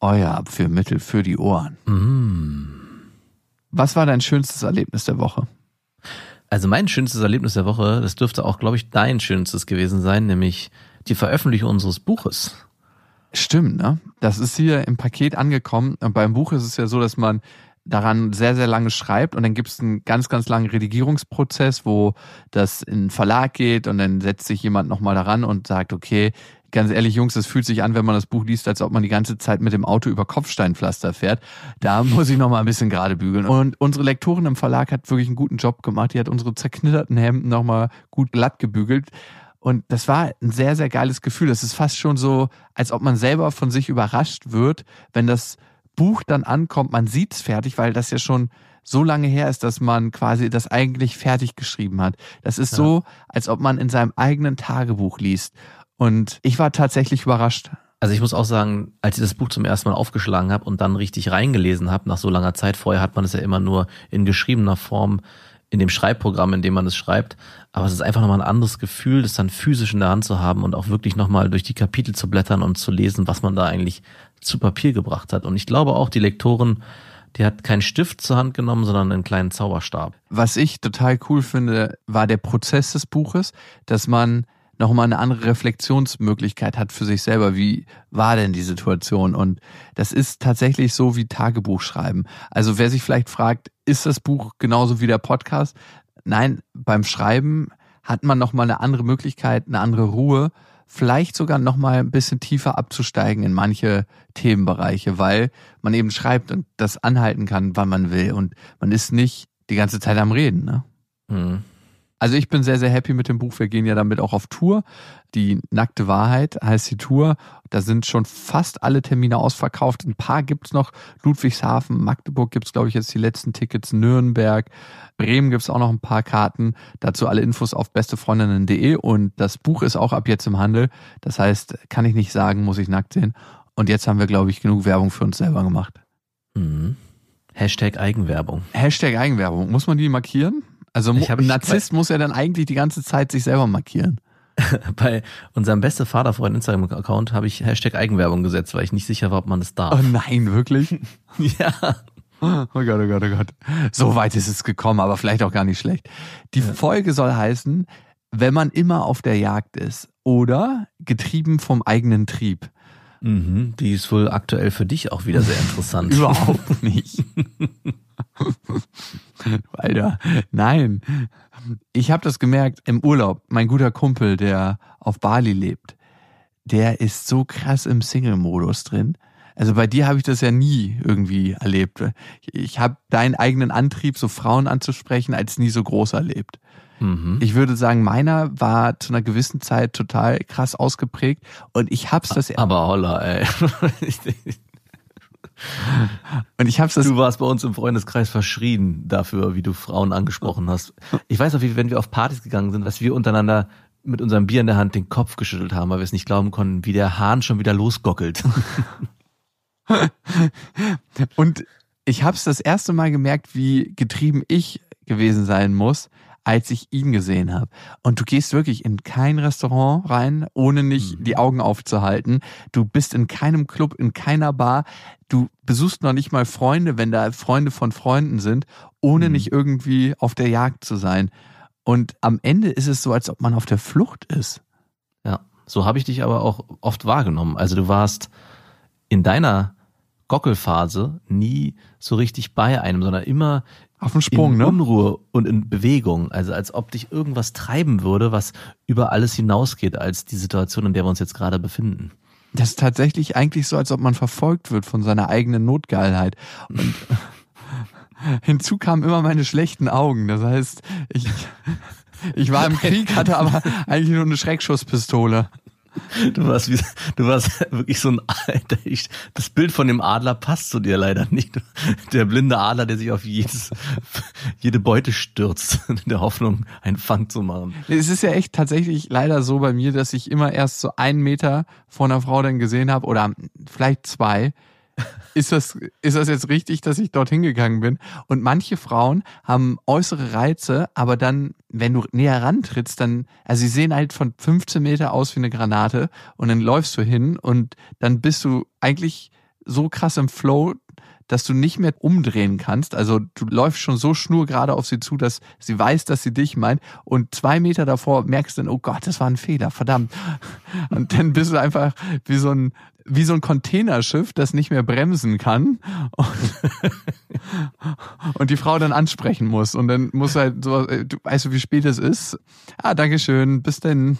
Euer Abführmittel für die Ohren. Was war dein schönstes Erlebnis der Woche? Also mein schönstes Erlebnis der Woche, das dürfte auch, glaube ich, dein schönstes gewesen sein, nämlich die Veröffentlichung unseres Buches. Stimmt, ne? Das ist hier im Paket angekommen. Und beim Buch ist es ja so, dass man daran sehr, sehr lange schreibt und dann gibt es einen ganz, ganz langen Redigierungsprozess, wo das in den Verlag geht und dann setzt sich jemand nochmal daran und sagt, okay, ganz ehrlich, Jungs, es fühlt sich an, wenn man das Buch liest, als ob man die ganze Zeit mit dem Auto über Kopfsteinpflaster fährt. Da muss ich nochmal ein bisschen gerade bügeln. Und unsere Lektorin im Verlag hat wirklich einen guten Job gemacht. Die hat unsere zerknitterten Hemden nochmal gut glatt gebügelt. Und das war ein sehr, sehr geiles Gefühl. Es ist fast schon so, als ob man selber von sich überrascht wird, wenn das Buch dann ankommt, man sieht's fertig, weil das ja schon so lange her ist, dass man quasi das eigentlich fertig geschrieben hat. Das ist so, als ob man in seinem eigenen Tagebuch liest. Und ich war tatsächlich überrascht. Also ich muss auch sagen, als ich das Buch zum ersten Mal aufgeschlagen habe und dann richtig reingelesen habe, nach so langer Zeit, vorher hat man es ja immer nur in geschriebener Form in dem Schreibprogramm, in dem man es schreibt. Aber es ist einfach nochmal ein anderes Gefühl, das dann physisch in der Hand zu haben und auch wirklich nochmal durch die Kapitel zu blättern und zu lesen, was man da eigentlich zu Papier gebracht hat. Und ich glaube auch, die Lektorin, die hat keinen Stift zur Hand genommen, sondern einen kleinen Zauberstab. Was ich total cool finde, war der Prozess des Buches, dass man nochmal eine andere Reflexionsmöglichkeit hat für sich selber. Wie war denn die Situation? Und das ist tatsächlich so wie Tagebuch schreiben. Also wer sich vielleicht fragt, ist das Buch genauso wie der Podcast? Nein, beim Schreiben hat man nochmal eine andere Möglichkeit, eine andere Ruhe, vielleicht sogar nochmal ein bisschen tiefer abzusteigen in manche Themenbereiche, weil man eben schreibt und das anhalten kann, wann man will. Und man ist nicht die ganze Zeit am Reden. Ne? Mhm. Also ich bin sehr, sehr happy mit dem Buch. Wir gehen ja damit auch auf Tour. Die nackte Wahrheit heißt die Tour. Da sind schon fast alle Termine ausverkauft. Ein paar gibt's noch. Ludwigshafen, Magdeburg gibt's glaube ich, jetzt die letzten Tickets. Nürnberg, Bremen gibt's auch noch ein paar Karten. Dazu alle Infos auf bestefreundinnen.de. Und das Buch ist auch ab jetzt im Handel. Das heißt, kann ich nicht sagen, muss ich nackt sehen. Und jetzt haben wir, glaube ich, genug Werbung für uns selber gemacht. Mhm. Hashtag Eigenwerbung. Hashtag Eigenwerbung. Muss man die markieren? Also ein Narzisst muss ja dann eigentlich die ganze Zeit sich selber markieren. Bei unserem beste Vaterfreund Instagram-Account habe ich Hashtag Eigenwerbung gesetzt, weil ich nicht sicher war, ob man das Oh darf. nein, wirklich? ja. Oh Gott, oh Gott, oh Gott. So weit ist es gekommen, aber vielleicht auch gar nicht schlecht. Die Folge soll heißen, wenn man immer auf der Jagd ist oder getrieben vom eigenen Trieb. Mhm. Die ist wohl aktuell für dich auch wieder sehr interessant. Überhaupt nicht. Alter, nein. Ich habe das gemerkt im Urlaub. Mein guter Kumpel, der auf Bali lebt, der ist so krass im Single-Modus drin. Also bei dir habe ich das ja nie irgendwie erlebt. Ich habe deinen eigenen Antrieb, so Frauen anzusprechen, als nie so groß erlebt. Mhm. Ich würde sagen, meiner war zu einer gewissen Zeit total krass ausgeprägt und ich hab's das Aber holla, ey. und ich hab's das Du warst bei uns im Freundeskreis verschrien dafür, wie du Frauen angesprochen hast. Ich weiß noch, wie wenn wir auf Partys gegangen sind, dass wir untereinander mit unserem Bier in der Hand den Kopf geschüttelt haben, weil wir es nicht glauben konnten, wie der Hahn schon wieder losgockelt. Und ich habe es das erste Mal gemerkt, wie getrieben ich gewesen sein muss, als ich ihn gesehen habe. Und du gehst wirklich in kein Restaurant rein, ohne nicht die Augen aufzuhalten. Du bist in keinem Club, in keiner Bar. Du besuchst noch nicht mal Freunde, wenn da Freunde von Freunden sind, ohne Mhm. nicht irgendwie auf der Jagd zu sein. Und am Ende ist es so, als ob man auf der Flucht ist. Ja, so habe ich dich aber auch oft wahrgenommen. Also du warst in deiner Gockelphase nie so richtig bei einem, sondern immer Auf dem Sprung, in ne? Unruhe und in Bewegung. Also als ob dich irgendwas treiben würde, was über alles hinausgeht als die Situation, in der wir uns jetzt gerade befinden. Das ist tatsächlich eigentlich so, als ob man verfolgt wird von seiner eigenen Notgeilheit. Und hinzu kamen immer meine schlechten Augen. Das heißt, ich, ich war im Krieg, hatte aber eigentlich nur eine Schreckschusspistole. Du warst, wie, du warst wirklich so ein Alter. Ich, das Bild von dem Adler passt zu dir leider nicht. Der blinde Adler, der sich auf jedes, jede Beute stürzt, in der Hoffnung, einen Fang zu machen. Es ist ja echt tatsächlich leider so bei mir, dass ich immer erst so einen Meter vor einer Frau dann gesehen habe oder vielleicht zwei, ist das, ist das jetzt richtig, dass ich dorthin gegangen bin? Und manche Frauen haben äußere Reize, aber dann, wenn du näher rantrittst, dann, also sie sehen halt von 15 Meter aus wie eine Granate und dann läufst du hin und dann bist du eigentlich so krass im Flow, dass du nicht mehr umdrehen kannst. Also du läufst schon so schnurgerade auf sie zu, dass sie weiß, dass sie dich meint. Und zwei Meter davor merkst du dann, oh Gott, das war ein Fehler, verdammt. Und dann bist du einfach wie so ein, wie so ein Containerschiff, das nicht mehr bremsen kann und, und die Frau dann ansprechen muss. Und dann muss halt so, du weißt du, wie spät es ist? Ah, Dankeschön, bis denn.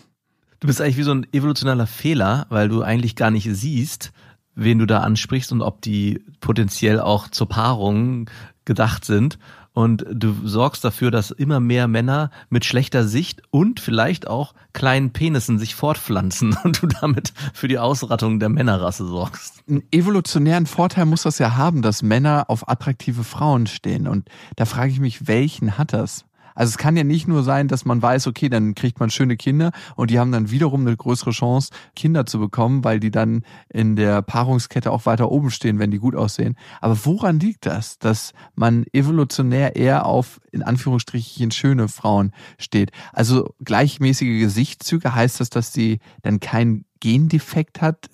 Du bist eigentlich wie so ein evolutionaler Fehler, weil du eigentlich gar nicht siehst, wen du da ansprichst und ob die potenziell auch zur Paarung gedacht sind und du sorgst dafür, dass immer mehr Männer mit schlechter Sicht und vielleicht auch kleinen Penissen sich fortpflanzen und du damit für die Ausrattung der Männerrasse sorgst. Einen evolutionären Vorteil muss das ja haben, dass Männer auf attraktive Frauen stehen. Und da frage ich mich, welchen hat das? Also es kann ja nicht nur sein, dass man weiß, okay, dann kriegt man schöne Kinder und die haben dann wiederum eine größere Chance, Kinder zu bekommen, weil die dann in der Paarungskette auch weiter oben stehen, wenn die gut aussehen. Aber woran liegt das, dass man evolutionär eher auf in Anführungsstrichen schöne Frauen steht? Also gleichmäßige Gesichtszüge heißt das, dass sie dann keinen Gendefekt hat?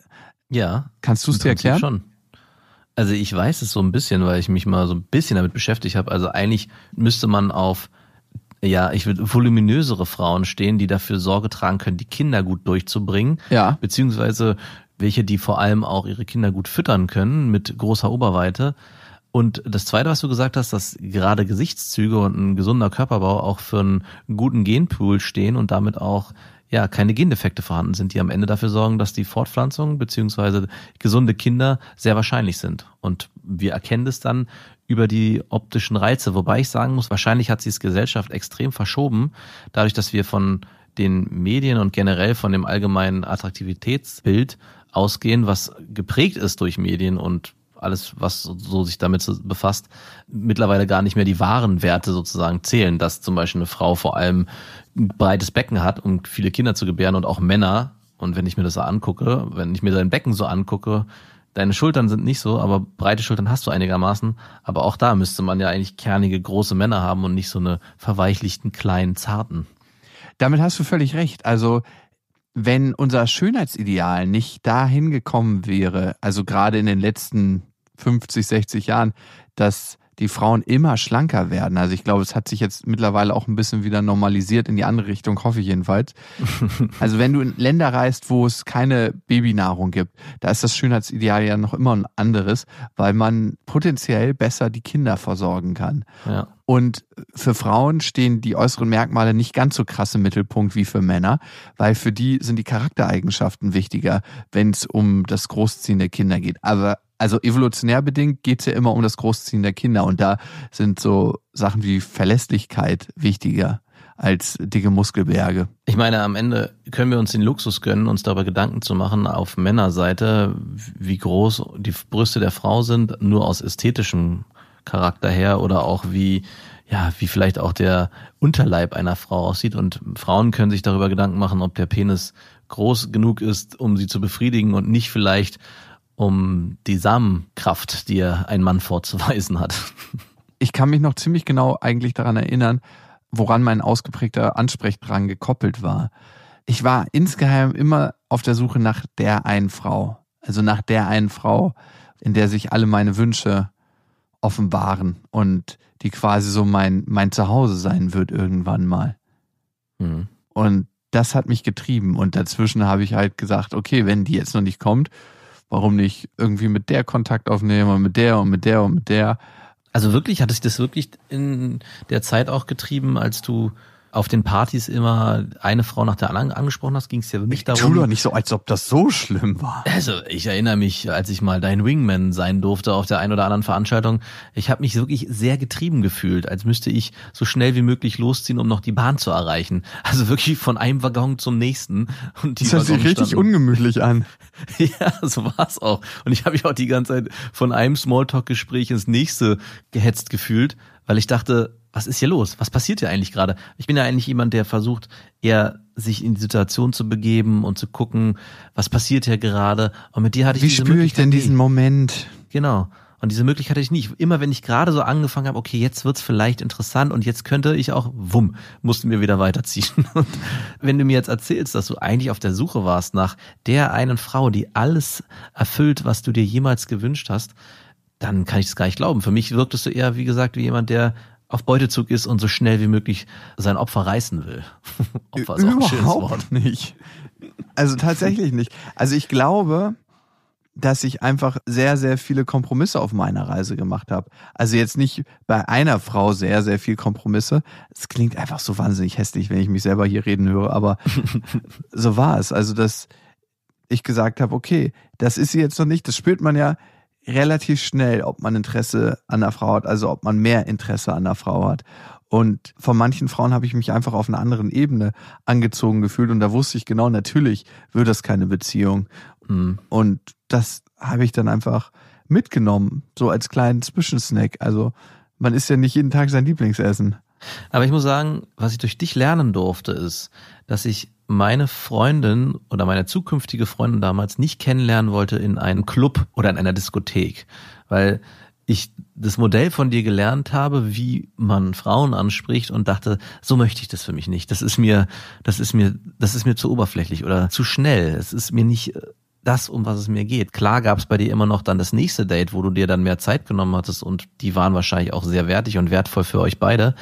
Ja. Kannst du es dir erklären? Schon. Also ich weiß es so ein bisschen, weil ich mich mal so ein bisschen damit beschäftigt habe. Also eigentlich müsste man auf ja, ich würde voluminösere Frauen stehen, die dafür Sorge tragen können, die Kinder gut durchzubringen. Ja. Beziehungsweise welche, die vor allem auch ihre Kinder gut füttern können mit großer Oberweite. Und das Zweite, was du gesagt hast, dass gerade Gesichtszüge und ein gesunder Körperbau auch für einen guten Genpool stehen und damit auch ja keine Gendefekte vorhanden sind, die am Ende dafür sorgen, dass die Fortpflanzung beziehungsweise gesunde Kinder sehr wahrscheinlich sind. Und wir erkennen das dann über die optischen Reize. Wobei ich sagen muss, wahrscheinlich hat sich die Gesellschaft extrem verschoben, dadurch, dass wir von den Medien und generell von dem allgemeinen Attraktivitätsbild ausgehen, was geprägt ist durch Medien und alles, was so sich damit befasst, mittlerweile gar nicht mehr die wahren Werte sozusagen zählen, dass zum Beispiel eine Frau vor allem ein breites Becken hat, um viele Kinder zu gebären und auch Männer. Und wenn ich mir das so angucke, wenn ich mir sein Becken so angucke, Deine Schultern sind nicht so, aber breite Schultern hast du einigermaßen. Aber auch da müsste man ja eigentlich kernige, große Männer haben und nicht so eine verweichlichten, kleinen, zarten. Damit hast du völlig recht. Also, wenn unser Schönheitsideal nicht dahin gekommen wäre, also gerade in den letzten 50, 60 Jahren, dass die Frauen immer schlanker werden. Also ich glaube, es hat sich jetzt mittlerweile auch ein bisschen wieder normalisiert in die andere Richtung, hoffe ich jedenfalls. also wenn du in Länder reist, wo es keine Babynahrung gibt, da ist das Schönheitsideal ja noch immer ein anderes, weil man potenziell besser die Kinder versorgen kann. Ja. Und für Frauen stehen die äußeren Merkmale nicht ganz so krass im Mittelpunkt wie für Männer, weil für die sind die Charaktereigenschaften wichtiger, wenn es um das Großziehen der Kinder geht. Aber also evolutionär bedingt geht es ja immer um das Großziehen der Kinder und da sind so Sachen wie Verlässlichkeit wichtiger als dicke Muskelberge. Ich meine, am Ende können wir uns den Luxus gönnen, uns darüber Gedanken zu machen auf Männerseite, wie groß die Brüste der Frau sind, nur aus ästhetischem Charakter her oder auch wie ja, wie vielleicht auch der Unterleib einer Frau aussieht. Und Frauen können sich darüber Gedanken machen, ob der Penis groß genug ist, um sie zu befriedigen und nicht vielleicht um die Samenkraft, die ein Mann vorzuweisen hat. Ich kann mich noch ziemlich genau eigentlich daran erinnern, woran mein ausgeprägter Ansprechdrang gekoppelt war. Ich war insgeheim immer auf der Suche nach der einen Frau. Also nach der einen Frau, in der sich alle meine Wünsche offenbaren und die quasi so mein, mein Zuhause sein wird irgendwann mal. Mhm. Und das hat mich getrieben. Und dazwischen habe ich halt gesagt, okay, wenn die jetzt noch nicht kommt, warum nicht irgendwie mit der Kontakt aufnehmen und mit der und mit der und mit der. Also wirklich, hat sich das wirklich in der Zeit auch getrieben, als du auf den Partys immer eine Frau nach der anderen angesprochen hast, ging es ja nicht darum. Tu doch nicht so, als ob das so schlimm war. Also ich erinnere mich, als ich mal dein Wingman sein durfte auf der einen oder anderen Veranstaltung, ich habe mich wirklich sehr getrieben gefühlt, als müsste ich so schnell wie möglich losziehen, um noch die Bahn zu erreichen. Also wirklich von einem Waggon zum nächsten. Und die das hört sich richtig standen- ungemütlich an. Ja, so war's auch. Und ich habe mich auch die ganze Zeit von einem Smalltalk-Gespräch ins nächste gehetzt gefühlt, weil ich dachte, was ist hier los? Was passiert hier eigentlich gerade? Ich bin ja eigentlich jemand, der versucht, eher sich in die Situation zu begeben und zu gucken, was passiert hier gerade. Und mit dir hatte ich Wie spüre ich denn diesen nie. Moment? Genau. Und diese Möglichkeit hatte ich nicht. Immer wenn ich gerade so angefangen habe, okay, jetzt wird's vielleicht interessant und jetzt könnte ich auch, wumm, mussten wir wieder weiterziehen. Und wenn du mir jetzt erzählst, dass du eigentlich auf der Suche warst nach der einen Frau, die alles erfüllt, was du dir jemals gewünscht hast, dann kann ich das gar nicht glauben. Für mich wirktest du eher, wie gesagt, wie jemand, der auf Beutezug ist und so schnell wie möglich sein Opfer reißen will. Opfer ist auch ein schönes Wort. Überhaupt nicht. Also tatsächlich nicht. Also ich glaube, dass ich einfach sehr, sehr viele Kompromisse auf meiner Reise gemacht habe. Also jetzt nicht bei einer Frau sehr, sehr viel Kompromisse. Es klingt einfach so wahnsinnig hässlich, wenn ich mich selber hier reden höre, aber so war es. Also dass ich gesagt habe, okay, das ist sie jetzt noch nicht. Das spürt man ja relativ schnell, ob man Interesse an der Frau hat, also ob man mehr Interesse an der Frau hat. Und von manchen Frauen habe ich mich einfach auf einer anderen Ebene angezogen gefühlt und da wusste ich genau, natürlich wird das keine Beziehung. Hm. Und das habe ich dann einfach mitgenommen, so als kleinen Zwischensnack. Also man isst ja nicht jeden Tag sein Lieblingsessen. Aber ich muss sagen, was ich durch dich lernen durfte, ist, dass ich meine Freundin oder meine zukünftige Freundin damals nicht kennenlernen wollte in einem Club oder in einer Diskothek, weil ich das Modell von dir gelernt habe, wie man Frauen anspricht und dachte, so möchte ich das für mich nicht. Das ist mir, das ist mir, das ist mir zu oberflächlich oder zu schnell. Es ist mir nicht äh, das, um was es mir geht. Klar gab es bei dir immer noch dann das nächste Date, wo du dir dann mehr Zeit genommen hattest und die waren wahrscheinlich auch sehr wertig und wertvoll für euch beide.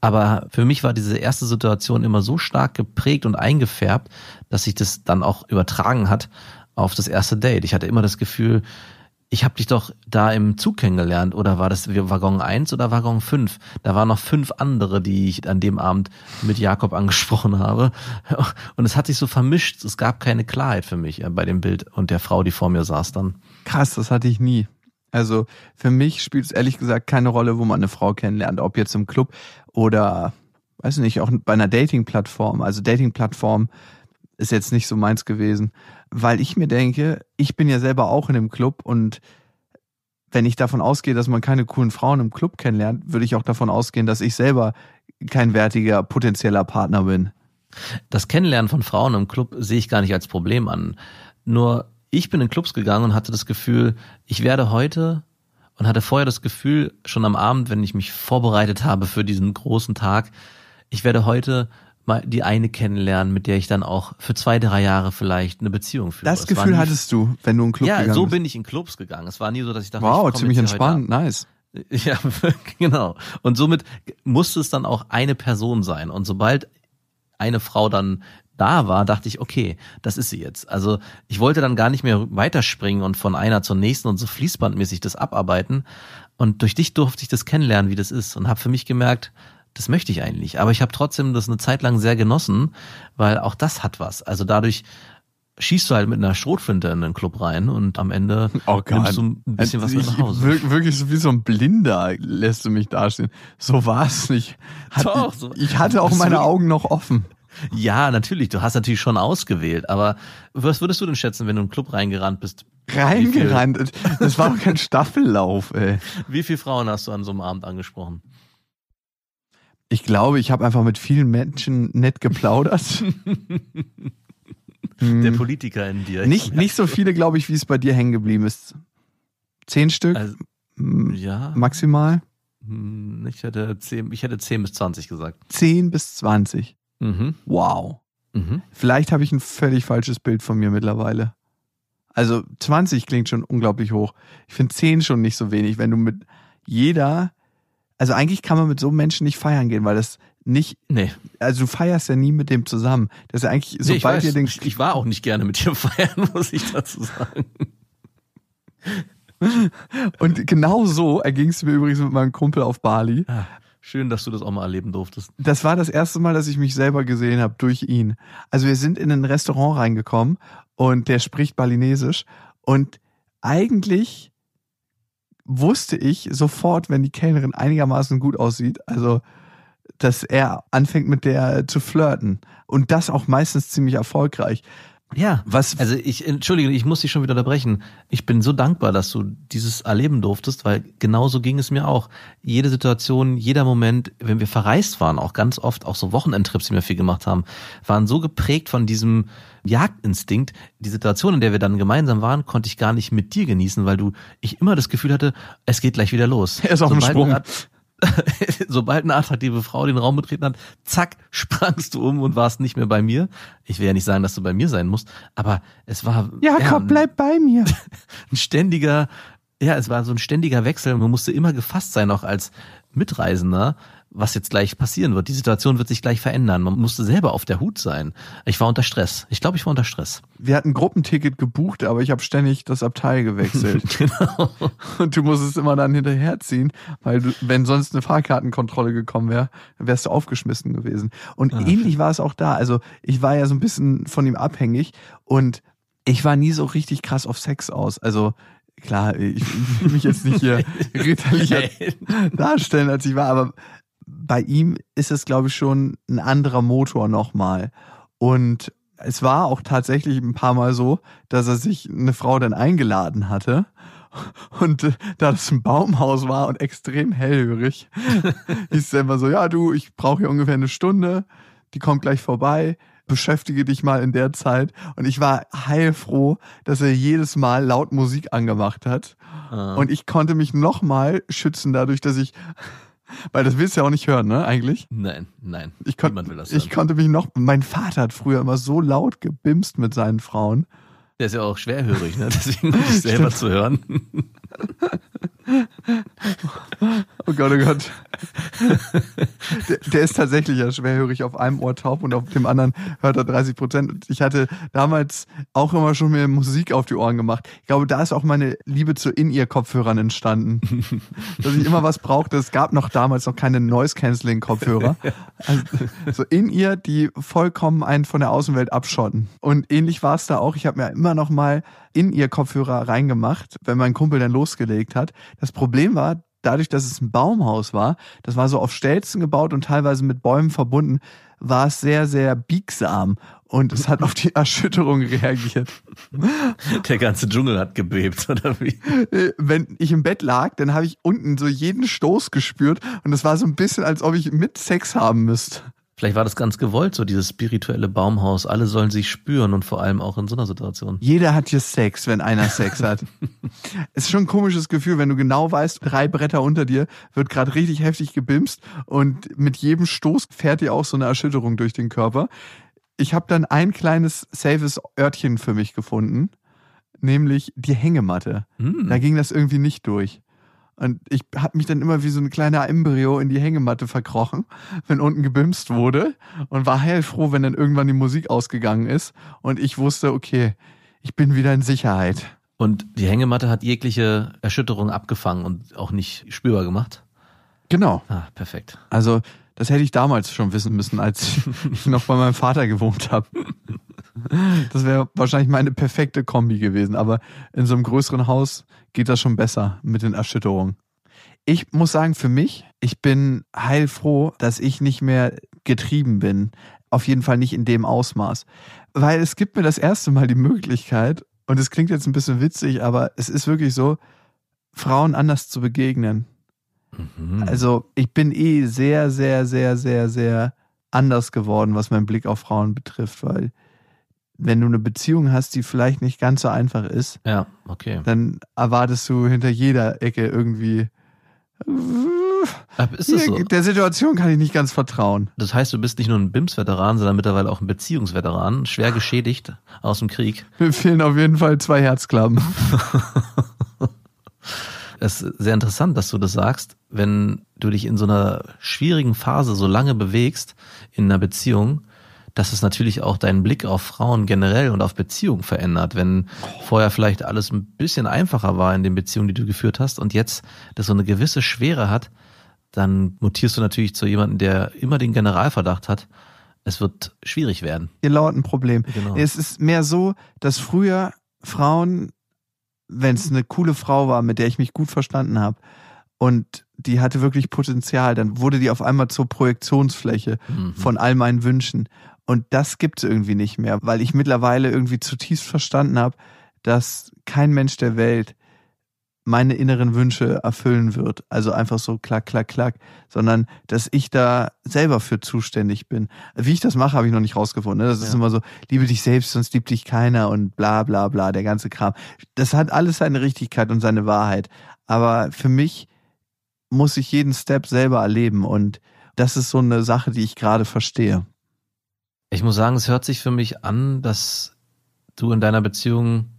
Aber für mich war diese erste Situation immer so stark geprägt und eingefärbt, dass sich das dann auch übertragen hat auf das erste Date. Ich hatte immer das Gefühl, ich habe dich doch da im Zug kennengelernt oder war das Waggon 1 oder Waggon 5? Da waren noch fünf andere, die ich an dem Abend mit Jakob angesprochen habe. Und es hat sich so vermischt. Es gab keine Klarheit für mich äh, bei dem Bild und der Frau, die vor mir saß dann. Krass, das hatte ich nie. Also für mich spielt es ehrlich gesagt keine Rolle, wo man eine Frau kennenlernt, ob jetzt im Club oder, weiß nicht, auch bei einer Dating-Plattform. Also Dating-Plattform ist jetzt nicht so meins gewesen, weil ich mir denke, ich bin ja selber auch in einem Club und wenn ich davon ausgehe, dass man keine coolen Frauen im Club kennenlernt, würde ich auch davon ausgehen, dass ich selber kein wertiger potenzieller Partner bin. Das Kennenlernen von Frauen im Club sehe ich gar nicht als Problem an. Nur ich bin in Clubs gegangen und hatte das Gefühl, ich werde heute und hatte vorher das Gefühl, schon am Abend, wenn ich mich vorbereitet habe für diesen großen Tag, ich werde heute mal die eine kennenlernen, mit der ich dann auch für zwei, drei Jahre vielleicht eine Beziehung führe. Das Es Gefühl nie- hattest du, wenn du in einen Club Ja, gegangen so bist. bin ich in Clubs gegangen. Es war nie so, dass ich dachte, Wow, ich ziemlich entspannt, nice. ja, genau. Und somit musste es dann auch eine Person sein. Und sobald eine Frau dann da war, dachte ich, okay, das ist sie jetzt. Also ich wollte dann gar nicht mehr weiterspringen und von einer zur nächsten und so fließbandmäßig das abarbeiten. Und durch dich durfte ich das kennenlernen, wie das ist. Und habe für mich gemerkt, das möchte ich eigentlich. Aber ich habe trotzdem das eine Zeit lang sehr genossen, weil auch das hat was. Also dadurch schießt du halt mit einer Schrotflinte in den Club rein und am Ende Oh nimmst du ein bisschen was mit nach Hause. Wir- Wirklich so wie so ein Blinder lässt du mich dastehen. So war es nicht. Hat, Doch, so- ich hatte auch meine Augen noch offen. Ja, natürlich. Du hast natürlich schon ausgewählt. Aber was würdest du denn schätzen, wenn du in einen Club reingerannt bist? Reingerannt. Das war doch kein Staffellauf, ey. Wie viele Frauen hast du an so einem Abend angesprochen? Ich glaube, ich habe einfach mit vielen Menschen nett geplaudert. Hm. Der Politiker in dir. nicht, nicht so viele, glaube ich, wie es bei dir hängen geblieben ist. Zehn Stück Also, hm, ja. maximal. Hm, Ich hätte 10, ich hätte 10 bis 20 gesagt. Zehn bis zwanzig. Mhm. Wow. Mhm. Vielleicht habe ich ein völlig falsches Bild von mir mittlerweile. Also 20 klingt schon unglaublich hoch. Ich finde 10 schon nicht so wenig, wenn du mit jeder, also eigentlich kann man mit so einem Menschen nicht feiern gehen, weil das nicht, Nee, also du feierst ja nie mit dem zusammen. Das ist eigentlich, nee sobald ihr den, ich, ich war auch nicht gerne mit dir feiern, muss ich dazu sagen. und genau so erging es mir übrigens mit meinem Kumpel auf Bali. Ah, Schön, dass du das auch mal erleben durftest. Das war das erste Mal, dass ich mich selber gesehen habe durch ihn. Also wir sind in ein Restaurant reingekommen und der spricht Balinesisch und eigentlich wusste ich sofort, wenn die Kellnerin einigermaßen gut aussieht, also dass er anfängt mit der zu flirten und das auch meistens ziemlich erfolgreich. Ja, was? Also ich, entschuldige, ich muss dich schon wieder unterbrechen. Ich bin so dankbar, dass du dieses erleben durftest, weil genauso ging es mir auch. Jede Situation, jeder Moment, wenn wir verreist waren, auch ganz oft, auch so Wochenendtrips, die wir viel gemacht haben, waren so geprägt von diesem Jagdinstinkt. Die Situation, in der wir dann gemeinsam waren, konnte ich gar nicht mit dir genießen, weil du, ich immer das Gefühl hatte, es geht gleich wieder los. Er ist auf dem Sprung. sobald eine attraktive Frau den Raum betreten hat, zack, sprangst du um und warst nicht mehr bei mir. Ich will ja nicht sagen, dass du bei mir sein musst, aber es war. Jakob, ja, bleib bei mir. Ein ständiger, ja, es war so ein ständiger Wechsel. Man musste immer gefasst sein, auch als Mitreisender, was jetzt gleich passieren wird. Die Situation wird sich gleich verändern. Man musste selber auf der Hut sein. Ich war unter Stress. Ich glaube, ich war unter Stress. Wir hatten ein Gruppenticket gebucht, aber ich habe ständig das Abteil gewechselt. genau. Und du musstest immer dann hinterherziehen, weil du, wenn sonst eine Fahrkartenkontrolle gekommen wäre, wärst du aufgeschmissen gewesen. Und ah, ähnlich war es auch da. Also ich war ja so ein bisschen von ihm abhängig und ich war nie so richtig krass auf Sex aus. Also klar, ich will mich jetzt nicht hier ritterlicher darstellen, als ich war, aber bei ihm ist es, glaube ich, schon ein anderer Motor nochmal. Und es war auch tatsächlich ein paar Mal so, dass er sich eine Frau dann eingeladen hatte. Und äh, da das ein Baumhaus war und extrem hellhörig, hieß es immer so, ja du, ich brauche hier ungefähr eine Stunde, die kommt gleich vorbei, beschäftige dich mal in der Zeit. Und ich war heilfroh, dass er jedes Mal laut Musik angemacht hat. Ah. Und ich konnte mich nochmal schützen dadurch, dass ich weil das willst du ja auch nicht hören, ne, eigentlich? Nein, nein. Ich, kon will das hören. ich konnte mich noch, mein Vater hat früher immer so laut gebimst mit seinen Frauen. Der ist ja auch schwerhörig, ne? Deswegen muss ich selber zu hören. Oh Gott, oh Gott. Der, der, ist tatsächlich ja schwerhörig auf einem Ohr taub und auf dem anderen hört er 30 Prozent. Ich hatte damals auch immer schon mir Musik auf die Ohren gemacht. Ich glaube, da ist auch meine Liebe zu In-Ear-Kopfhörern entstanden. Dass ich immer was brauchte. Es gab noch damals noch keine Noise-Canceling-Kopfhörer. Also, so In-Ear, die vollkommen einen von der Außenwelt abschotten. Und ähnlich war es da auch. Ich habe mir immer noch mal in ihr Kopfhörer reingemacht, wenn mein Kumpel dann losgelegt hat. Das Problem war, dadurch, dass es ein Baumhaus war, das war so auf Stelzen gebaut und teilweise mit Bäumen verbunden, war es sehr, sehr biegsam und es hat auf die Erschütterung reagiert. Der ganze Dschungel hat gebebt, oder wie? Äh, wenn ich im Bett lag, dann habe ich unten so jeden Stoß gespürt und es war so ein bisschen, als ob ich mit Sex haben müsste. Vielleicht war das ganz gewollt, so dieses spirituelle Baumhaus. Alle sollen sich spüren und vor allem auch in so einer Situation. Jeder hat hier Sex, wenn einer Sex hat. es ist schon ein komisches Gefühl, wenn du genau weißt, drei Bretter unter dir wird gerade richtig heftig gebimst und mit jedem Stoß fährt dir auch so eine Erschütterung durch den Körper. Ich habe dann ein kleines safes Örtchen für mich gefunden, nämlich die Hängematte. Mm. Da ging das irgendwie nicht durch. Und ich habe mich dann immer wie so ein kleiner Embryo in die Hängematte verkrochen, wenn unten gebimst wurde und war heilfroh, wenn dann irgendwann die Musik ausgegangen ist und ich wusste, okay, ich bin wieder in Sicherheit. Und die Hängematte hat jegliche Erschütterung abgefangen und auch nicht spürbar gemacht? Genau. Ah, perfekt. Also, das hätte ich damals schon wissen müssen, als ich noch bei meinem Vater gewohnt habe. Das wäre wahrscheinlich meine perfekte Kombi gewesen, aber in so einem größeren Haus geht das schon besser mit den Erschütterungen. Ich muss sagen, für mich, ich bin heilfroh, dass ich nicht mehr getrieben bin. Auf jeden Fall nicht in dem Ausmaß. Weil es gibt mir das erste Mal die Möglichkeit, und es klingt jetzt ein bisschen witzig, aber es ist wirklich so, Frauen anders zu begegnen. Mhm. Also ich bin eh sehr, sehr, sehr, sehr, sehr anders geworden, was meinen Blick auf Frauen betrifft, weil wenn du eine Beziehung hast, die vielleicht nicht ganz so einfach ist, ja, okay. dann erwartest du hinter jeder Ecke irgendwie. ist das so? Der Situation kann ich nicht ganz vertrauen. Das heißt, du bist nicht nur ein BIMS-Veteran, sondern mittlerweile auch ein Beziehungsveteran, schwer geschädigt aus dem Krieg. Mir fehlen auf jeden Fall zwei Herzklappen. es ist sehr interessant, dass du das sagst, wenn du dich in so einer schwierigen Phase so lange bewegst in einer Beziehung, dass es natürlich auch deinen Blick auf Frauen generell und auf Beziehungen verändert. Wenn vorher vielleicht alles ein bisschen einfacher war in den Beziehungen, die du geführt hast und jetzt das so eine gewisse Schwere hat, dann mutierst du natürlich zu jemandem, der immer den Generalverdacht hat. Es wird schwierig werden. Hier lauert ein Problem. Genau. Es ist mehr so, dass früher Frauen, wenn es eine coole Frau war, mit der ich mich gut verstanden habe, und die hatte wirklich Potenzial, dann wurde die auf einmal zur Projektionsfläche Mhm. von all meinen Wünschen. Und das gibt's irgendwie nicht mehr, weil ich mittlerweile irgendwie zutiefst verstanden habe, dass kein Mensch der Welt meine inneren Wünsche erfüllen wird. Also einfach so klack, klack, klack, sondern dass ich da selber für zuständig bin. Wie ich das mache, habe ich noch nicht rausgefunden. ne? Das ist Ja. immer so, liebe dich selbst, sonst liebt dich keiner und bla bla bla, der ganze Kram. Das hat alles seine Richtigkeit und seine Wahrheit. Aber für mich muss ich jeden Step selber erleben und das ist so eine Sache, die ich gerade verstehe. Ich muss sagen, es hört sich für mich an, dass du in deiner Beziehung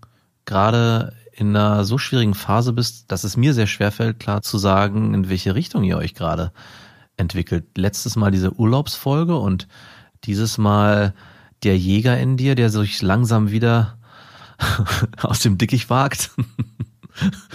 gerade in einer so schwierigen Phase bist, dass es mir sehr schwerfällt, klar zu sagen, in welche Richtung ihr euch gerade entwickelt. Letztes Mal diese Urlaubsfolge und dieses Mal der Jäger in dir, der sich langsam wieder aus dem Dickicht wagt.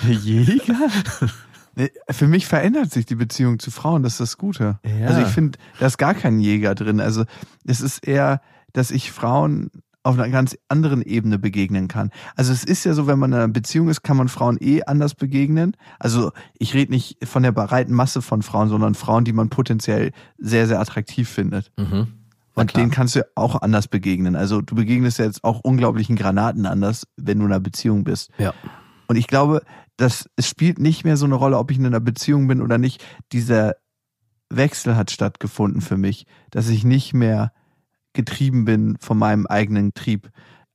Jäger? Nee, Für mich verändert sich die Beziehung zu Frauen, das ist das Gute. Ja. Also ich finde, da ist gar kein Jäger drin. Also es ist eher, dass ich Frauen auf einer ganz anderen Ebene begegnen kann. Also es ist ja so, wenn man in einer Beziehung ist, kann man Frauen eh anders begegnen. Also ich rede nicht von der breiten Masse von Frauen, sondern Frauen, die man potenziell sehr, sehr attraktiv findet. Mhm. Und denen kannst du auch anders begegnen. Also du begegnest ja jetzt auch unglaublichen Granaten anders, wenn du in einer Beziehung bist. Ja. Und ich glaube, dass es spielt nicht mehr so eine Rolle, ob ich in einer Beziehung bin oder nicht. Dieser Wechsel hat stattgefunden für mich, dass ich nicht mehr getrieben bin von meinem eigenen Trieb,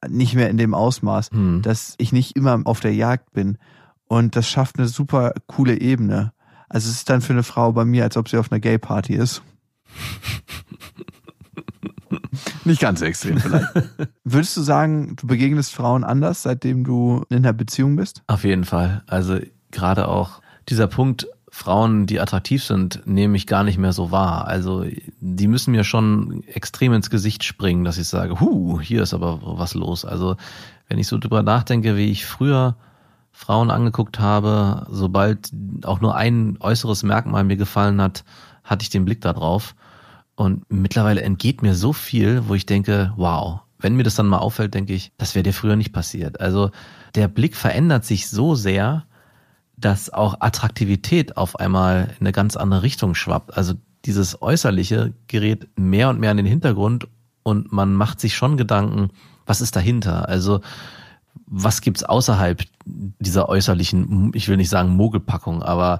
nicht mehr in dem Ausmaß, Hm. dass ich nicht immer auf der Jagd bin. Und das schafft eine super coole Ebene. Also es ist dann für eine Frau bei mir, als ob sie auf einer Gay-Party ist. Nicht ganz so extrem vielleicht. Würdest du sagen, du begegnest Frauen anders, seitdem du in einer Beziehung bist? Auf jeden Fall. Also gerade auch dieser Punkt, Frauen, die attraktiv sind, nehme ich gar nicht mehr so wahr. Also die müssen mir schon extrem ins Gesicht springen, dass ich sage, hu, hier ist aber was los. Also wenn ich so drüber nachdenke, wie ich früher Frauen angeguckt habe, sobald auch nur ein äußeres Merkmal mir gefallen hat, hatte ich den Blick da drauf. Und mittlerweile entgeht mir so viel, wo ich denke, wow, wenn mir das dann mal auffällt, denke ich, das wäre dir früher nicht passiert. Also der Blick verändert sich so sehr, dass auch Attraktivität auf einmal in eine ganz andere Richtung schwappt. Also dieses Äußerliche gerät mehr und mehr in den Hintergrund und man macht sich schon Gedanken, was ist dahinter? Also was gibt's außerhalb dieser äußerlichen, ich will nicht sagen Mogelpackung, aber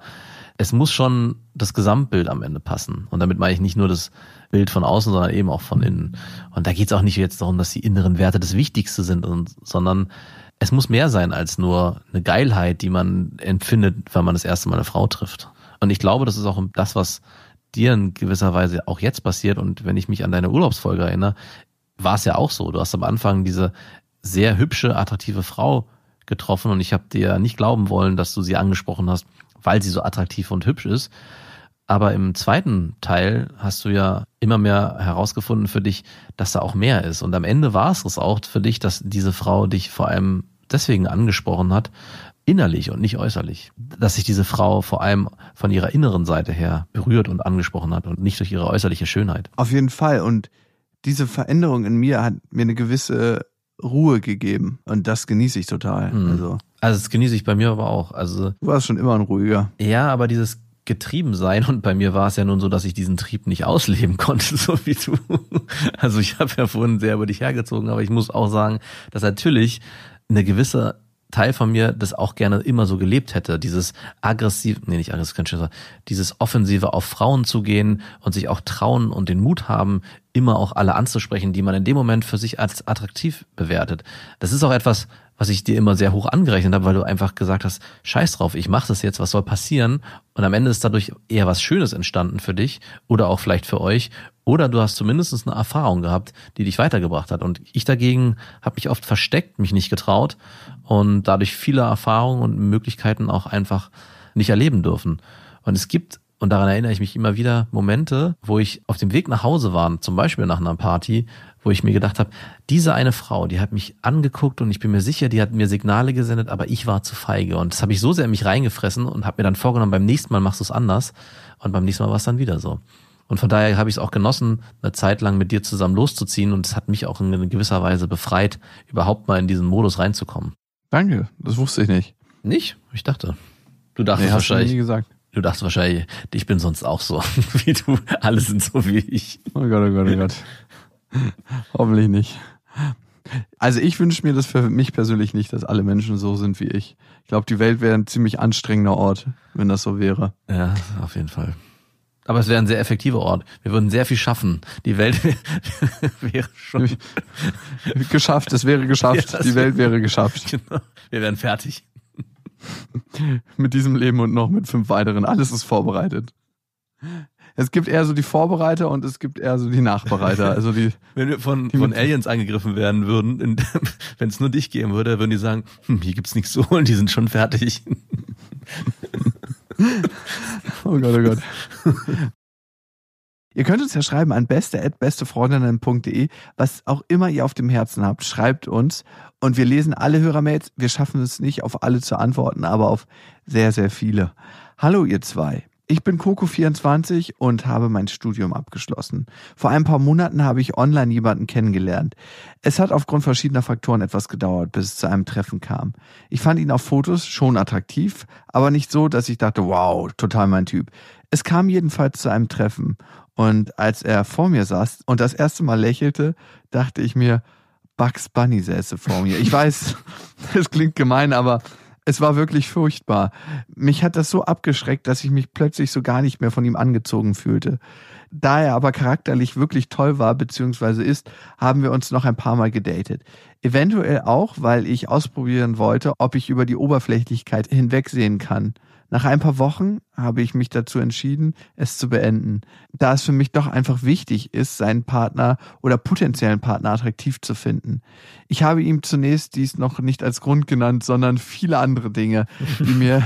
es muss schon das Gesamtbild am Ende passen. Und damit meine ich nicht nur das Bild von außen, sondern eben auch von innen. Und da geht's auch nicht jetzt darum, dass die inneren Werte das Wichtigste sind, und, sondern es muss mehr sein als nur eine Geilheit, die man empfindet, wenn man das erste Mal eine Frau trifft. Und ich glaube, das ist auch das, was dir in gewisser Weise auch jetzt passiert. Und wenn ich mich an deine Urlaubsfolge erinnere, war es ja auch so. Du hast am Anfang diese sehr hübsche, attraktive Frau getroffen und ich habe dir nicht glauben wollen, dass du sie angesprochen hast, weil sie so attraktiv und hübsch ist. Aber im zweiten Teil hast du ja immer mehr herausgefunden für dich, dass da auch mehr ist. Und am Ende war es es auch für dich, dass diese Frau dich vor allem deswegen angesprochen hat, innerlich und nicht äußerlich. Dass sich diese Frau vor allem von ihrer inneren Seite her berührt und angesprochen hat und nicht durch ihre äußerliche Schönheit. Auf jeden Fall. Und diese Veränderung in mir hat mir eine gewisse Ruhe gegeben. Und das genieße ich total. Mhm. Also, Also das genieße ich bei mir aber auch. Also du warst schon immer ein ruhiger. Ja, aber dieses getrieben sein und bei mir war es ja nun so, dass ich diesen Trieb nicht ausleben konnte, so wie du. Also ich habe ja vorhin sehr über dich hergezogen, aber ich muss auch sagen, dass natürlich eine gewisse Teil von mir das auch gerne immer so gelebt hätte, dieses aggressiv, nee, nicht aggressiv, kann ich schon sagen, dieses offensive auf Frauen zu gehen und sich auch trauen und den Mut haben, immer auch alle anzusprechen, die man in dem Moment für sich als attraktiv bewertet. Das ist auch etwas, was ich dir immer sehr hoch angerechnet habe, weil du einfach gesagt hast, scheiß drauf, ich mache das jetzt, was soll passieren? Und am Ende ist dadurch eher was Schönes entstanden für dich oder auch vielleicht für euch. Oder du hast zumindest eine Erfahrung gehabt, die dich weitergebracht hat. Und ich dagegen habe mich oft versteckt, mich nicht getraut und dadurch viele Erfahrungen und Möglichkeiten auch einfach nicht erleben dürfen. Und es gibt, und daran erinnere ich mich immer wieder, Momente, wo ich auf dem Weg nach Hause war, zum Beispiel nach einer Party, wo ich mir gedacht habe, diese eine Frau, die hat mich angeguckt und ich bin mir sicher, die hat mir Signale gesendet, aber ich war zu feige. Und das habe ich so sehr in mich reingefressen und habe mir dann vorgenommen, beim nächsten Mal machst du es anders. Und beim nächsten Mal war es dann wieder so. Und von daher habe ich es auch genossen, eine Zeit lang mit dir zusammen loszuziehen und es hat mich auch in gewisser Weise befreit, überhaupt mal in diesen Modus reinzukommen. Danke, das wusste ich nicht. Nicht? Ich dachte. Du dachtest Nee, hast du wahrscheinlich. nie gesagt. Du dachtest wahrscheinlich, ich bin sonst auch so wie du. Alle sind so wie ich. Oh Gott, oh Gott, oh Gott. Hoffentlich nicht. Also ich wünsche mir das für mich persönlich nicht, dass alle Menschen so sind wie ich. Ich glaube, die Welt wäre ein ziemlich anstrengender Ort, wenn das so wäre. Ja, auf jeden Fall. Aber es wäre ein sehr effektiver Ort. Wir würden sehr viel schaffen. Die Welt wär- wäre schon. Geschafft, es wäre geschafft. Ja, die Welt wäre geschafft. Genau. Wir wären fertig. Mit diesem Leben und noch mit fünf weiteren. Alles ist vorbereitet. Es gibt eher so die Vorbereiter und es gibt eher so die Nachbereiter. Also die, Wenn wir von, Die von Aliens angegriffen werden würden, wenn es nur dich geben würde, würden die sagen, hm, hier gibt's nichts zu holen, die sind schon fertig. oh Gott, oh Gott. Ihr könnt uns ja schreiben an beste.bestefreundinnen.de, was auch immer ihr auf dem Herzen habt. Schreibt uns und wir lesen alle Hörermails. Wir schaffen es nicht, auf alle zu antworten, aber auf sehr, sehr viele. Hallo ihr zwei. Ich bin Coco24 und habe mein Studium abgeschlossen. Vor ein paar Monaten habe ich online jemanden kennengelernt. Es hat aufgrund verschiedener Faktoren etwas gedauert, bis es zu einem Treffen kam. Ich fand ihn auf Fotos schon attraktiv, aber nicht so, dass ich dachte, wow, total mein Typ. Es kam jedenfalls zu einem Treffen und als er vor mir saß und das erste Mal lächelte, dachte ich mir, Bugs Bunny säße vor mir. Ich weiß, es klingt gemein, aber es war wirklich furchtbar. Mich hat das so abgeschreckt, dass ich mich plötzlich so gar nicht mehr von ihm angezogen fühlte. Da er aber charakterlich wirklich toll war bzw. ist, haben wir uns noch ein paar Mal gedatet. Eventuell auch, weil ich ausprobieren wollte, ob ich über die Oberflächlichkeit hinwegsehen kann. Nach ein paar Wochen habe ich mich dazu entschieden, es zu beenden, da es für mich doch einfach wichtig ist, seinen Partner oder potenziellen Partner attraktiv zu finden. Ich habe ihm zunächst dies noch nicht als Grund genannt, sondern viele andere Dinge, die mir,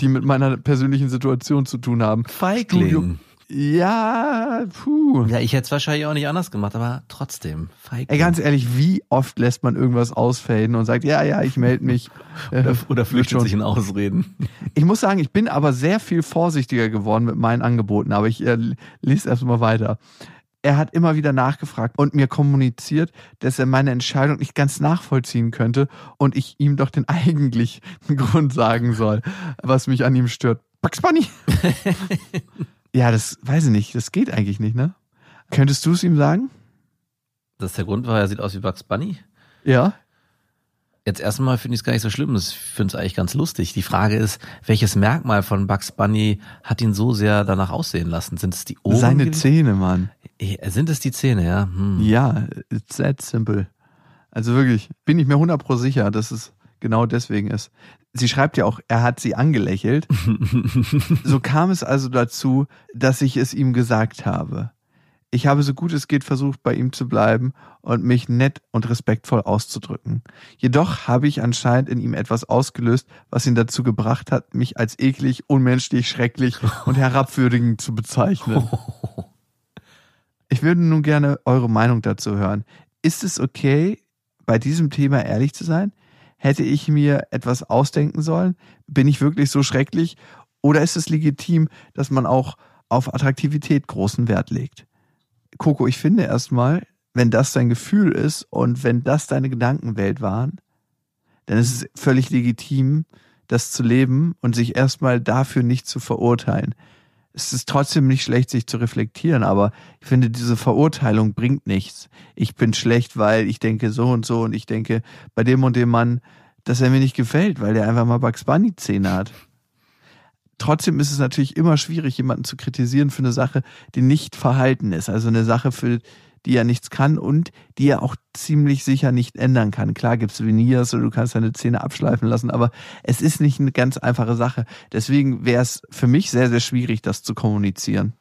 die mit meiner persönlichen Situation zu tun haben. Feigling. Ja, puh. Ja, ich hätte es wahrscheinlich auch nicht anders gemacht, aber trotzdem. Feigling. Ey, ganz ehrlich, wie oft lässt man irgendwas ausfaden und sagt, ja, ja, ich melde mich. Äh, oder, oder flüchtet schon. sich in Ausreden. Ich muss sagen, ich bin aber sehr viel vorsichtiger geworden mit meinen Angeboten, aber ich äh, lese erstmal weiter. Er hat immer wieder nachgefragt und mir kommuniziert, dass er meine Entscheidung nicht ganz nachvollziehen könnte und ich ihm doch den eigentlichen Grund sagen soll, was mich an ihm stört. Bugs Bunny! Ja, das weiß ich nicht. Das geht eigentlich nicht, ne? Könntest du es ihm sagen? Dass der Grund war, er sieht aus wie Bugs Bunny. Ja. Jetzt erstmal finde ich es gar nicht so schlimm. Ich finde es eigentlich ganz lustig. Die Frage ist, welches Merkmal von Bugs Bunny hat ihn so sehr danach aussehen lassen? Sind es die Ohren? Seine? Zähne, Mann. Eh, Sind es die Zähne, ja? Hm. Ja, it's that simple. Also wirklich, bin ich mir 100 pro sicher, dass es genau deswegen ist. Sie schreibt ja auch, er hat sie angelächelt. so kam es also dazu, dass ich es ihm gesagt habe. Ich habe so gut es geht versucht, bei ihm zu bleiben und mich nett und respektvoll auszudrücken. Jedoch habe ich anscheinend in ihm etwas ausgelöst, was ihn dazu gebracht hat, mich als eklig, unmenschlich, schrecklich und herabwürdigend zu bezeichnen. Ich würde nun gerne eure Meinung dazu hören. Ist es okay, bei diesem Thema ehrlich zu sein? Hätte ich mir etwas ausdenken sollen? Bin ich wirklich so schrecklich? Oder ist es legitim, dass man auch auf Attraktivität großen Wert legt? Coco, ich finde erstmal, wenn das dein Gefühl ist und wenn das deine Gedankenwelt waren, dann ist es völlig legitim, das zu leben und sich erstmal dafür nicht zu verurteilen. Es ist trotzdem nicht schlecht, sich zu reflektieren, aber ich finde, diese Verurteilung bringt nichts. Ich bin schlecht, weil ich denke so und so und ich denke bei dem und dem Mann, dass er mir nicht gefällt, weil der einfach mal Bugs Bunny Zähne hat. Trotzdem ist es natürlich immer schwierig, jemanden zu kritisieren für eine Sache, die nicht verhalten ist. Also eine Sache, für die er nichts kann und die er auch ziemlich sicher nicht ändern kann. Klar gibt's Veneers oder du kannst deine Zähne abschleifen lassen, aber es ist nicht eine ganz einfache Sache. Deswegen wäre es für mich sehr, sehr schwierig, das zu kommunizieren.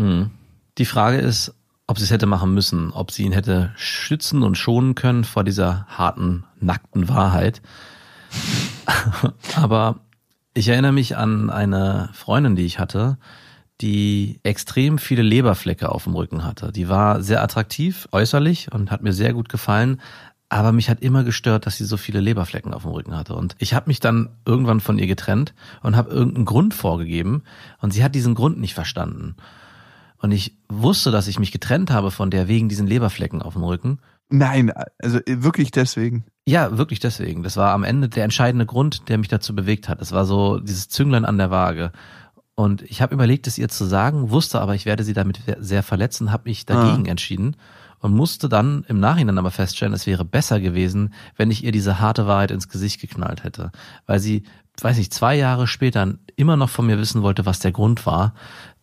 Hm. Die Frage ist, ob sie es hätte machen müssen, ob sie ihn hätte schützen und schonen können vor dieser harten, nackten Wahrheit. Aber ich erinnere mich an eine Freundin, die ich hatte, die extrem viele Leberflecke auf dem Rücken hatte. Die war sehr attraktiv äußerlich und hat mir sehr gut gefallen, aber mich hat immer gestört, dass sie so viele Leberflecken auf dem Rücken hatte. Und ich habe mich dann irgendwann von ihr getrennt und habe irgendeinen Grund vorgegeben und sie hat diesen Grund nicht verstanden. Und ich wusste, dass ich mich getrennt habe von der wegen diesen Leberflecken auf dem Rücken. Nein, also wirklich deswegen. Ja, wirklich deswegen. Das war am Ende der entscheidende Grund, der mich dazu bewegt hat. Es war so dieses Zünglein an der Waage. Und ich habe überlegt, es ihr zu sagen, wusste aber, ich werde sie damit sehr verletzen, habe mich dagegen ah. entschieden und musste dann im Nachhinein aber feststellen, es wäre besser gewesen, wenn ich ihr diese harte Wahrheit ins Gesicht geknallt hätte, weil sie, weiß nicht, zwei Jahre später immer noch von mir wissen wollte, was der Grund war,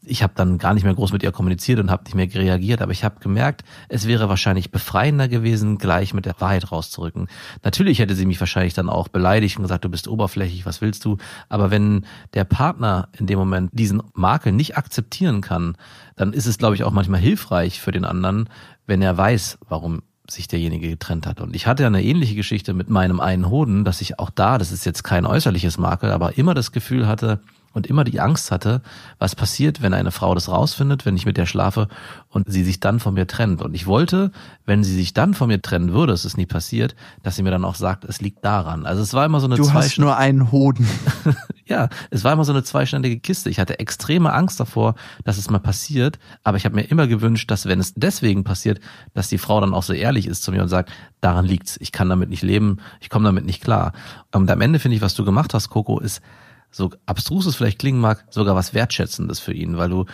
ich habe dann gar nicht mehr groß mit ihr kommuniziert und habe nicht mehr reagiert, aber ich habe gemerkt, es wäre wahrscheinlich befreiender gewesen, gleich mit der Wahrheit rauszurücken. Natürlich hätte sie mich wahrscheinlich dann auch beleidigt und gesagt, du bist oberflächlich, was willst du? Aber wenn der Partner in dem Moment diesen Makel nicht akzeptieren kann, dann ist es, glaube ich, auch manchmal hilfreich für den anderen, wenn er weiß, warum sich derjenige getrennt hat. Und ich hatte ja eine ähnliche Geschichte mit meinem einen Hoden, dass ich auch da, das ist jetzt kein äußerliches Makel, aber immer das Gefühl hatte, und immer die Angst hatte, was passiert, wenn eine Frau das rausfindet, wenn ich mit der schlafe und sie sich dann von mir trennt. Und ich wollte, wenn sie sich dann von mir trennen würde, es ist nie passiert, dass sie mir dann auch sagt, es liegt daran. Also es war immer so eine Du hast nur einen Hoden. ja, es war immer so eine zweiständige Kiste. Ich hatte extreme Angst davor, dass es mal passiert, aber ich habe mir immer gewünscht, dass wenn es deswegen passiert, dass die Frau dann auch so ehrlich ist zu mir und sagt, daran liegt's, ich kann damit nicht leben, ich komme damit nicht klar. Und am Ende finde ich, was du gemacht hast, Coco, ist so abstrus es vielleicht klingen mag, sogar was Wertschätzendes für ihn, weil du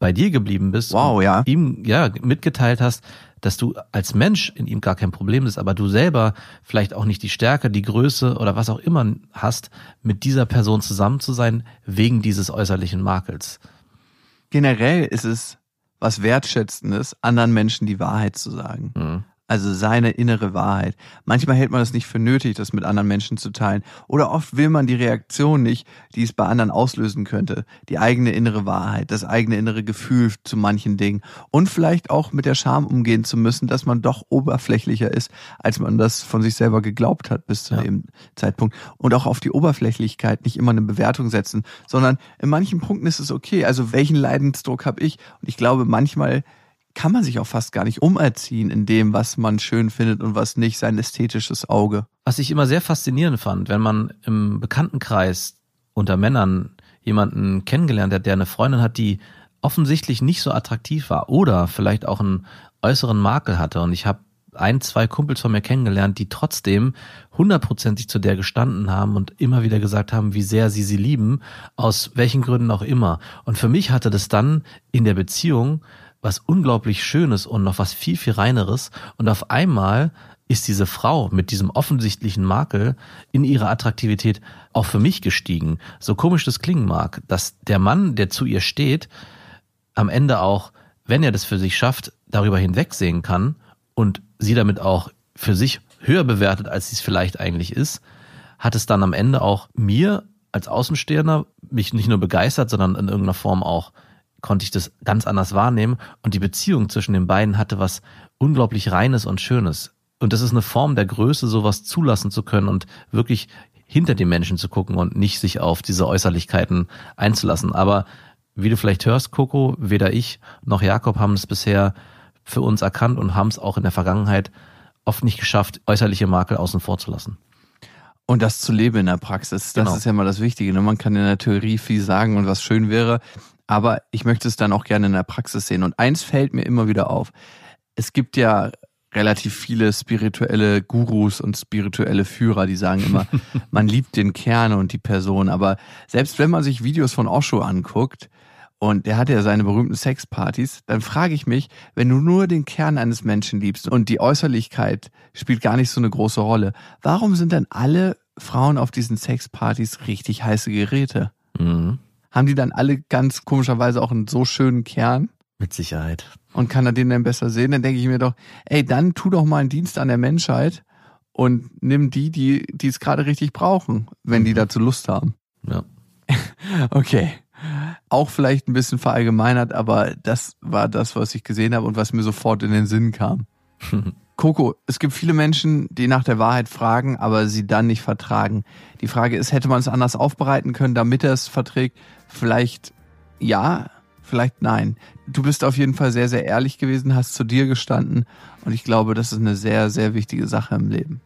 bei dir geblieben bist wow, ja. ihm ja mitgeteilt hast, dass du als Mensch in ihm gar kein Problem bist, aber du selber vielleicht auch nicht die Stärke, die Größe oder was auch immer hast, mit dieser Person zusammen zu sein, wegen dieses äußerlichen Makels. Generell ist es was Wertschätzendes, anderen Menschen die Wahrheit zu sagen. Mhm. Also seine innere Wahrheit. Manchmal hält man es nicht für nötig, das mit anderen Menschen zu teilen. Oder oft will man die Reaktion nicht, die es bei anderen auslösen könnte. Die eigene innere Wahrheit, das eigene innere Gefühl zu manchen Dingen. Und vielleicht auch mit der Scham umgehen zu müssen, dass man doch oberflächlicher ist, als man das von sich selber geglaubt hat bis zu ja. dem Zeitpunkt. Und auch auf die Oberflächlichkeit nicht immer eine Bewertung setzen, sondern in manchen Punkten ist es okay. Also welchen Leidensdruck habe ich? Und ich glaube, manchmal kann man sich auch fast gar nicht umerziehen in dem, was man schön findet und was nicht, sein ästhetisches Auge. Was ich immer sehr faszinierend fand, wenn man im Bekanntenkreis unter Männern jemanden kennengelernt hat, der eine Freundin hat, die offensichtlich nicht so attraktiv war oder vielleicht auch einen äußeren Makel hatte. Und ich habe ein, zwei Kumpels von mir kennengelernt, die trotzdem hundertprozentig zu der gestanden haben und immer wieder gesagt haben, wie sehr sie sie lieben, aus welchen Gründen auch immer. Und für mich hatte das dann in der Beziehung was unglaublich Schönes und noch was viel, viel Reineres. Und auf einmal ist diese Frau mit diesem offensichtlichen Makel in ihrer Attraktivität auch für mich gestiegen. So komisch das klingen mag, dass der Mann, der zu ihr steht, am Ende auch, wenn er das für sich schafft, darüber hinwegsehen kann und sie damit auch für sich höher bewertet, als sie es vielleicht eigentlich ist, hat es dann am Ende auch mir als Außenstehender mich nicht nur begeistert, sondern in irgendeiner Form auch konnte ich das ganz anders wahrnehmen und die Beziehung zwischen den beiden hatte was unglaublich Reines und Schönes. Und das ist eine Form der Größe, sowas zulassen zu können und wirklich hinter den Menschen zu gucken und nicht sich auf diese Äußerlichkeiten einzulassen. Aber wie du vielleicht hörst, Coco, weder ich noch Jakob haben es bisher für uns erkannt und haben es auch in der Vergangenheit oft nicht geschafft, äußerliche Makel außen vor zu lassen. Und das zu leben in der Praxis, das genau. ist ja mal das Wichtige. Ne? Man kann in der Theorie viel sagen und was schön wäre, aber ich möchte es dann auch gerne in der Praxis sehen. Und eins fällt mir immer wieder auf. Es gibt ja relativ viele spirituelle Gurus und spirituelle Führer, die sagen immer, man liebt den Kern und die Person. Aber selbst wenn man sich Videos von Osho anguckt, und der hat ja seine berühmten Sexpartys, dann frage ich mich, wenn du nur den Kern eines Menschen liebst und die Äußerlichkeit spielt gar nicht so eine große Rolle, warum sind dann alle Frauen auf diesen Sexpartys richtig heiße Geräte? Mhm haben die dann alle ganz komischerweise auch einen so schönen Kern. Mit Sicherheit. Und kann er den dann besser sehen? Dann denke ich mir doch, ey, dann tu doch mal einen Dienst an der Menschheit und nimm die, die, die es gerade richtig brauchen, wenn mhm. die dazu Lust haben. Ja. okay. Auch vielleicht ein bisschen verallgemeinert, aber das war das, was ich gesehen habe und was mir sofort in den Sinn kam. Coco, es gibt viele Menschen, die nach der Wahrheit fragen, aber sie dann nicht vertragen. Die Frage ist, hätte man es anders aufbereiten können, damit er es verträgt? Vielleicht ja, vielleicht nein. Du bist auf jeden Fall sehr, sehr ehrlich gewesen, hast zu dir gestanden und ich glaube, das ist eine sehr, sehr wichtige Sache im Leben.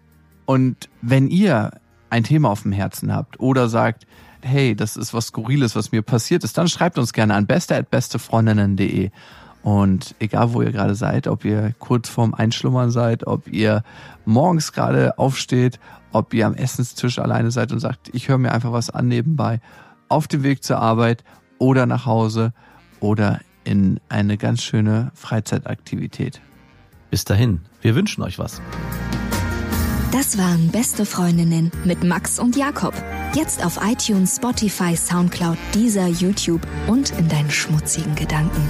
Und wenn ihr ein Thema auf dem Herzen habt oder sagt, hey, das ist was Skurriles, was mir passiert ist, dann schreibt uns gerne an beste.bestefreundinnen.de. Und egal, wo ihr gerade seid, ob ihr kurz vorm Einschlummern seid, ob ihr morgens gerade aufsteht, ob ihr am Essenstisch alleine seid und sagt, ich höre mir einfach was an nebenbei, auf dem Weg zur Arbeit oder nach Hause oder in eine ganz schöne Freizeitaktivität. Bis dahin, wir wünschen euch was. Das waren Beste Freundinnen mit Max und Jakob. Jetzt auf iTunes, Spotify, Soundcloud, dieser YouTube und in deinen schmutzigen Gedanken.